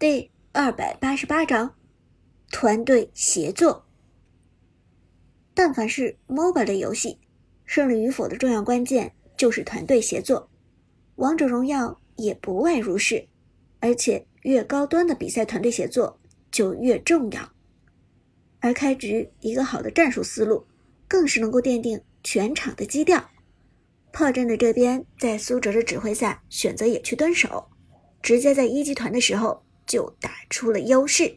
第二百八十八章团队协作。但凡是 MOBA 类游戏，胜利与否的重要关键就是团队协作。王者荣耀也不外如是，而且越高端的比赛，团队协作就越重要。而开局一个好的战术思路，更是能够奠定全场的基调。炮战队这边在苏哲的指挥下，选择野区蹲守，直接在一级团的时候。就打出了优势。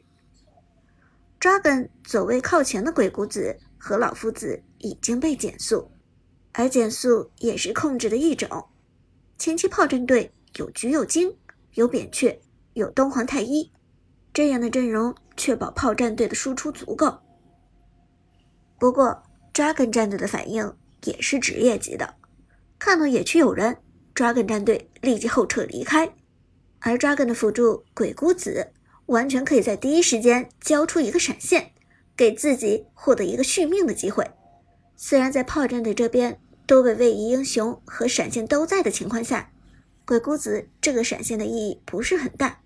Dragon 走位靠前的鬼谷子和老夫子已经被减速，而减速也是控制的一种。前期炮战队有橘右京，有扁鹊，有东皇太一，这样的阵容确保炮战队的输出足够。不过 Dragon 战队的反应也是职业级的，看到野区有人，Dragon 战队立即后撤离开。而 Dragon 的辅助鬼谷子完全可以在第一时间交出一个闪现，给自己获得一个续命的机会。虽然在炮战队这边多位位移英雄和闪现都在的情况下，鬼谷子这个闪现的意义不是很大，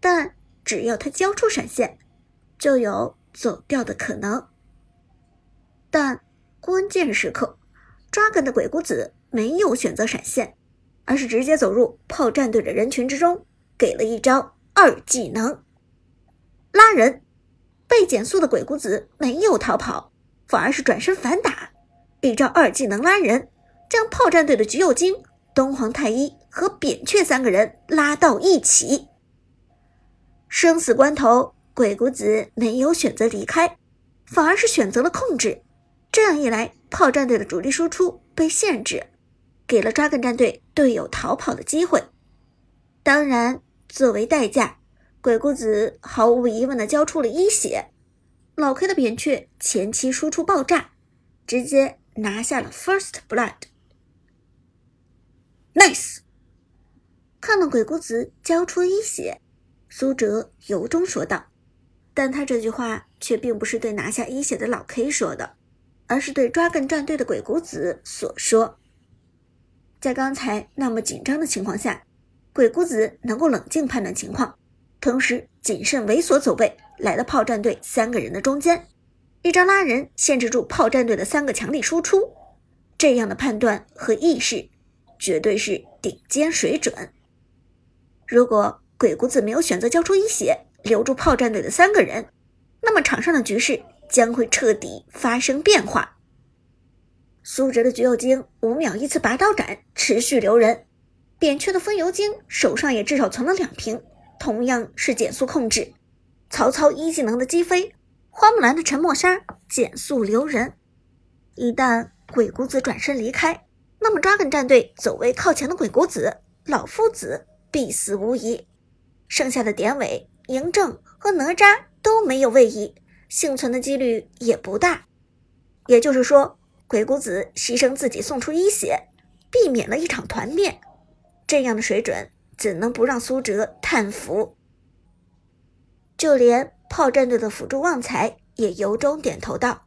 但只要他交出闪现，就有走掉的可能。但关键时刻，Dragon 的鬼谷子没有选择闪现。而是直接走入炮战队的人群之中，给了一招二技能拉人。被减速的鬼谷子没有逃跑，反而是转身反打，一招二技能拉人，将炮战队的橘右京、东皇太一和扁鹊三个人拉到一起。生死关头，鬼谷子没有选择离开，反而是选择了控制。这样一来，炮战队的主力输出被限制。给了抓根战队队友逃跑的机会，当然，作为代价，鬼谷子毫无疑问的交出了一血。老 K 的扁鹊前期输出爆炸，直接拿下了 First Blood。Nice！看到鬼谷子交出一血，苏哲由衷说道。但他这句话却并不是对拿下一血的老 K 说的，而是对抓根战队的鬼谷子所说。在刚才那么紧张的情况下，鬼谷子能够冷静判断情况，同时谨慎猥琐走位，来到炮战队三个人的中间，一招拉人限制住炮战队的三个强力输出。这样的判断和意识，绝对是顶尖水准。如果鬼谷子没有选择交出一血，留住炮战队的三个人，那么场上的局势将会彻底发生变化。苏哲的橘右京五秒一次拔刀斩，持续留人；扁鹊的风油精手上也至少存了两瓶，同样是减速控制。曹操一技能的击飞，花木兰的沉默杀减速留人。一旦鬼谷子转身离开，那么 Dragon 战队走位靠前的鬼谷子、老夫子必死无疑。剩下的典韦、嬴政和哪吒都没有位移，幸存的几率也不大。也就是说。鬼谷子牺牲自己送出一血，避免了一场团灭，这样的水准怎能不让苏哲叹服？就连炮战队的辅助旺财也由衷点头道：“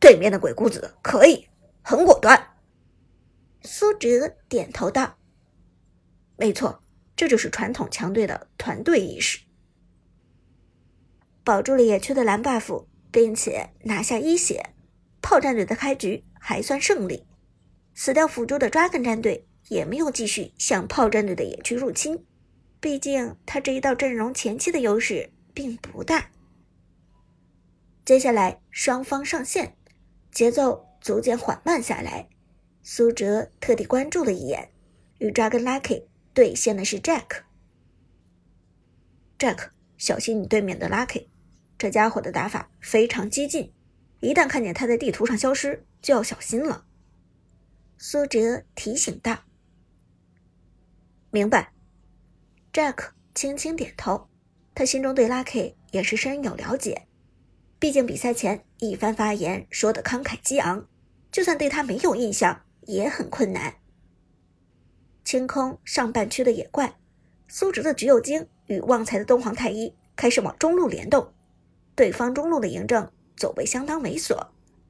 对面的鬼谷子可以，很果断。”苏哲点头道：“没错，这就是传统强队的团队意识。”保住了野区的蓝 buff，并且拿下一血。炮战队的开局还算胜利，死掉辅助的 Dragon 战队也没有继续向炮战队的野区入侵，毕竟他这一道阵容前期的优势并不大。接下来双方上线，节奏逐渐缓慢下来。苏哲特地关注了一眼，与 Dragon Lucky 对线的是 Jack。Jack，小心你对面的 Lucky，这家伙的打法非常激进。一旦看见他在地图上消失，就要小心了。”苏哲提醒道。“明白。”Jack 轻轻点头，他心中对 Lucky 也是深有了解。毕竟比赛前一番发言说的慷慨激昂，就算对他没有印象也很困难。清空上半区的野怪，苏哲的橘右京与旺财的东皇太一开始往中路联动，对方中路的嬴政。走位相当猥琐，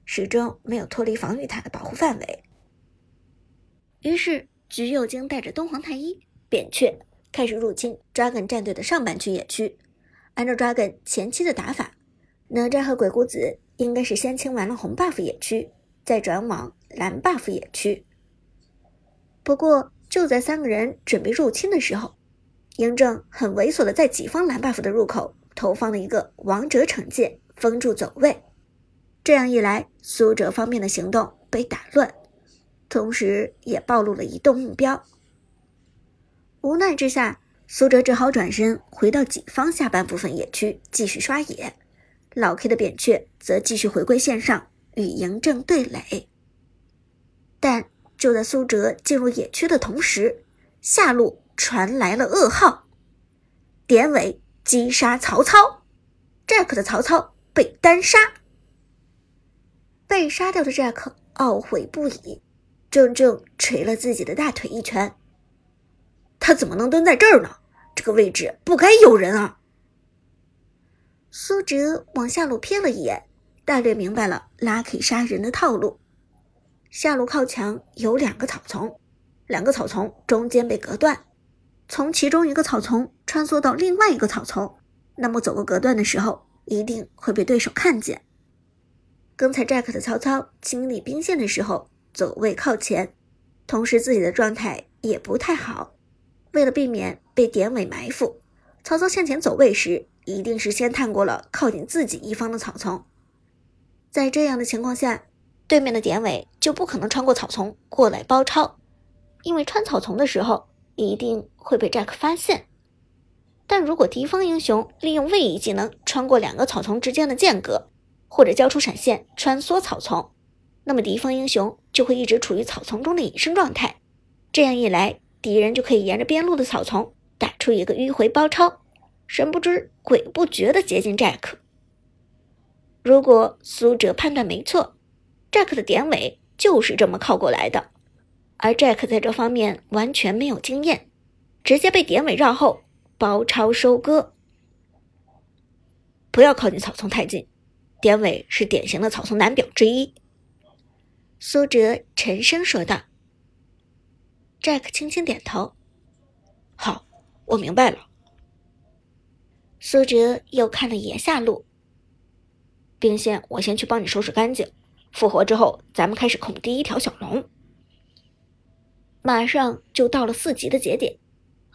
始终没有脱离防御塔的保护范围。于是，橘右京带着东皇太一、扁鹊开始入侵 Dragon 战队的上半区野区。按照 Dragon 前期的打法，哪吒和鬼谷子应该是先清完了红 buff 野区，再转往蓝 buff 野区。不过，就在三个人准备入侵的时候，嬴政很猥琐的在己方蓝 buff 的入口投放了一个王者惩戒，封住走位。这样一来，苏哲方面的行动被打乱，同时也暴露了移动目标。无奈之下，苏哲只好转身回到己方下半部分野区继续刷野。老 K 的扁鹊则继续回归线上与嬴政对垒。但就在苏哲进入野区的同时，下路传来了噩耗：典韦击杀曹操，Jack 的曹操被单杀。被杀掉的 Jack 懊悔不已，正正捶了自己的大腿一拳。他怎么能蹲在这儿呢？这个位置不该有人啊！苏哲往下路瞥了一眼，大略明白了 Lucky 杀人的套路。下路靠墙有两个草丛，两个草丛中间被隔断，从其中一个草丛穿梭到另外一个草丛，那么走过隔断的时候，一定会被对手看见。刚才 Jack 的曹操清理兵线的时候走位靠前，同时自己的状态也不太好。为了避免被典韦埋伏，曹操向前走位时一定是先探过了靠近自己一方的草丛。在这样的情况下，对面的典韦就不可能穿过草丛过来包抄，因为穿草丛的时候一定会被 Jack 发现。但如果敌方英雄利用位移技能穿过两个草丛之间的间隔，或者交出闪现穿梭草丛，那么敌方英雄就会一直处于草丛中的隐身状态。这样一来，敌人就可以沿着边路的草丛打出一个迂回包抄，神不知鬼不觉的接近 Jack。如果苏哲判断没错，Jack 的典韦就是这么靠过来的，而 Jack 在这方面完全没有经验，直接被典韦绕后包抄收割。不要靠近草丛太近。典韦是典型的草丛男表之一，苏哲沉声说道。Jack 轻轻点头：“好，我明白了。”苏哲又看了一眼下路，兵线我先去帮你收拾干净，复活之后咱们开始控第一条小龙。马上就到了四级的节点，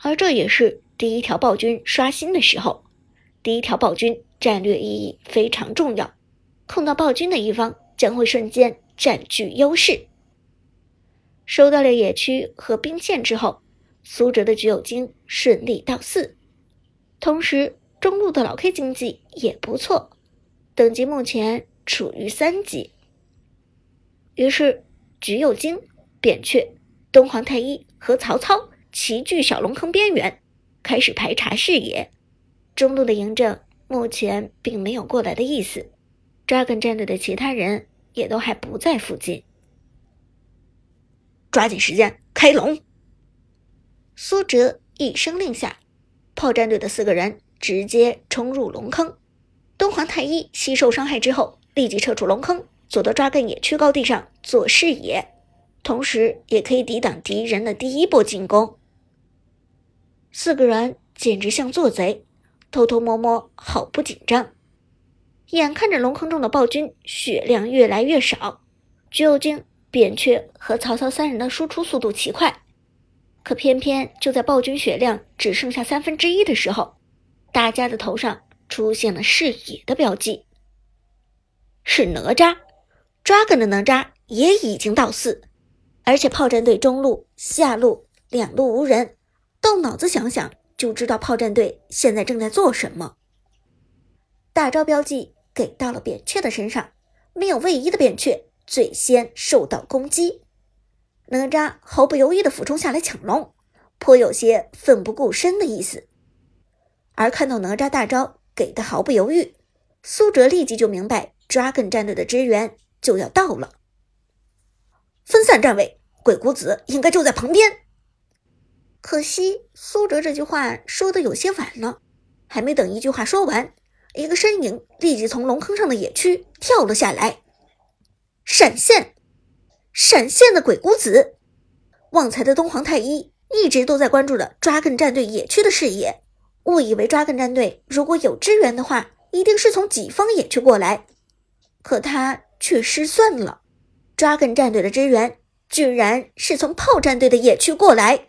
而这也是第一条暴君刷新的时候，第一条暴君战略意义非常重要。控到暴君的一方将会瞬间占据优势。收到了野区和兵线之后，苏哲的橘右京顺利到四，同时中路的老 K 经济也不错，等级目前处于三级。于是橘右京、扁鹊、东皇太一和曹操齐聚小龙坑边缘，开始排查视野。中路的嬴政目前并没有过来的意思。Dragon 战队的其他人也都还不在附近，抓紧时间开龙。苏哲一声令下，炮战队的四个人直接冲入龙坑。东皇太一吸收伤害之后，立即撤出龙坑，走到抓根野区高地上做视野，同时也可以抵挡敌人的第一波进攻。四个人简直像做贼，偷偷摸摸，好不紧张。眼看着龙坑中的暴君血量越来越少，橘右京、扁鹊和曹操三人的输出速度奇快，可偏偏就在暴君血量只剩下三分之一的时候，大家的头上出现了视野的标记，是哪吒，Dragon 的哪吒也已经到四，而且炮战队中路、下路两路无人，动脑子想想就知道炮战队现在正在做什么，大招标记。给到了扁鹊的身上，没有位移的扁鹊最先受到攻击。哪吒毫不犹豫的俯冲下来抢龙，颇有些奋不顾身的意思。而看到哪吒大招给的毫不犹豫，苏哲立即就明白 Dragon 战队的支援就要到了。分散站位，鬼谷子应该就在旁边。可惜苏哲这句话说的有些晚了，还没等一句话说完。一个身影立即从龙坑上的野区跳了下来，闪现，闪现的鬼谷子，旺财的东皇太一一直都在关注着 Dragon 战队野区的视野，误以为 Dragon 战队如果有支援的话，一定是从己方野区过来，可他却失算了，Dragon 战队的支援居然是从炮战队的野区过来。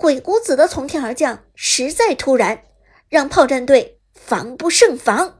鬼谷子的从天而降实在突然，让炮战队防不胜防。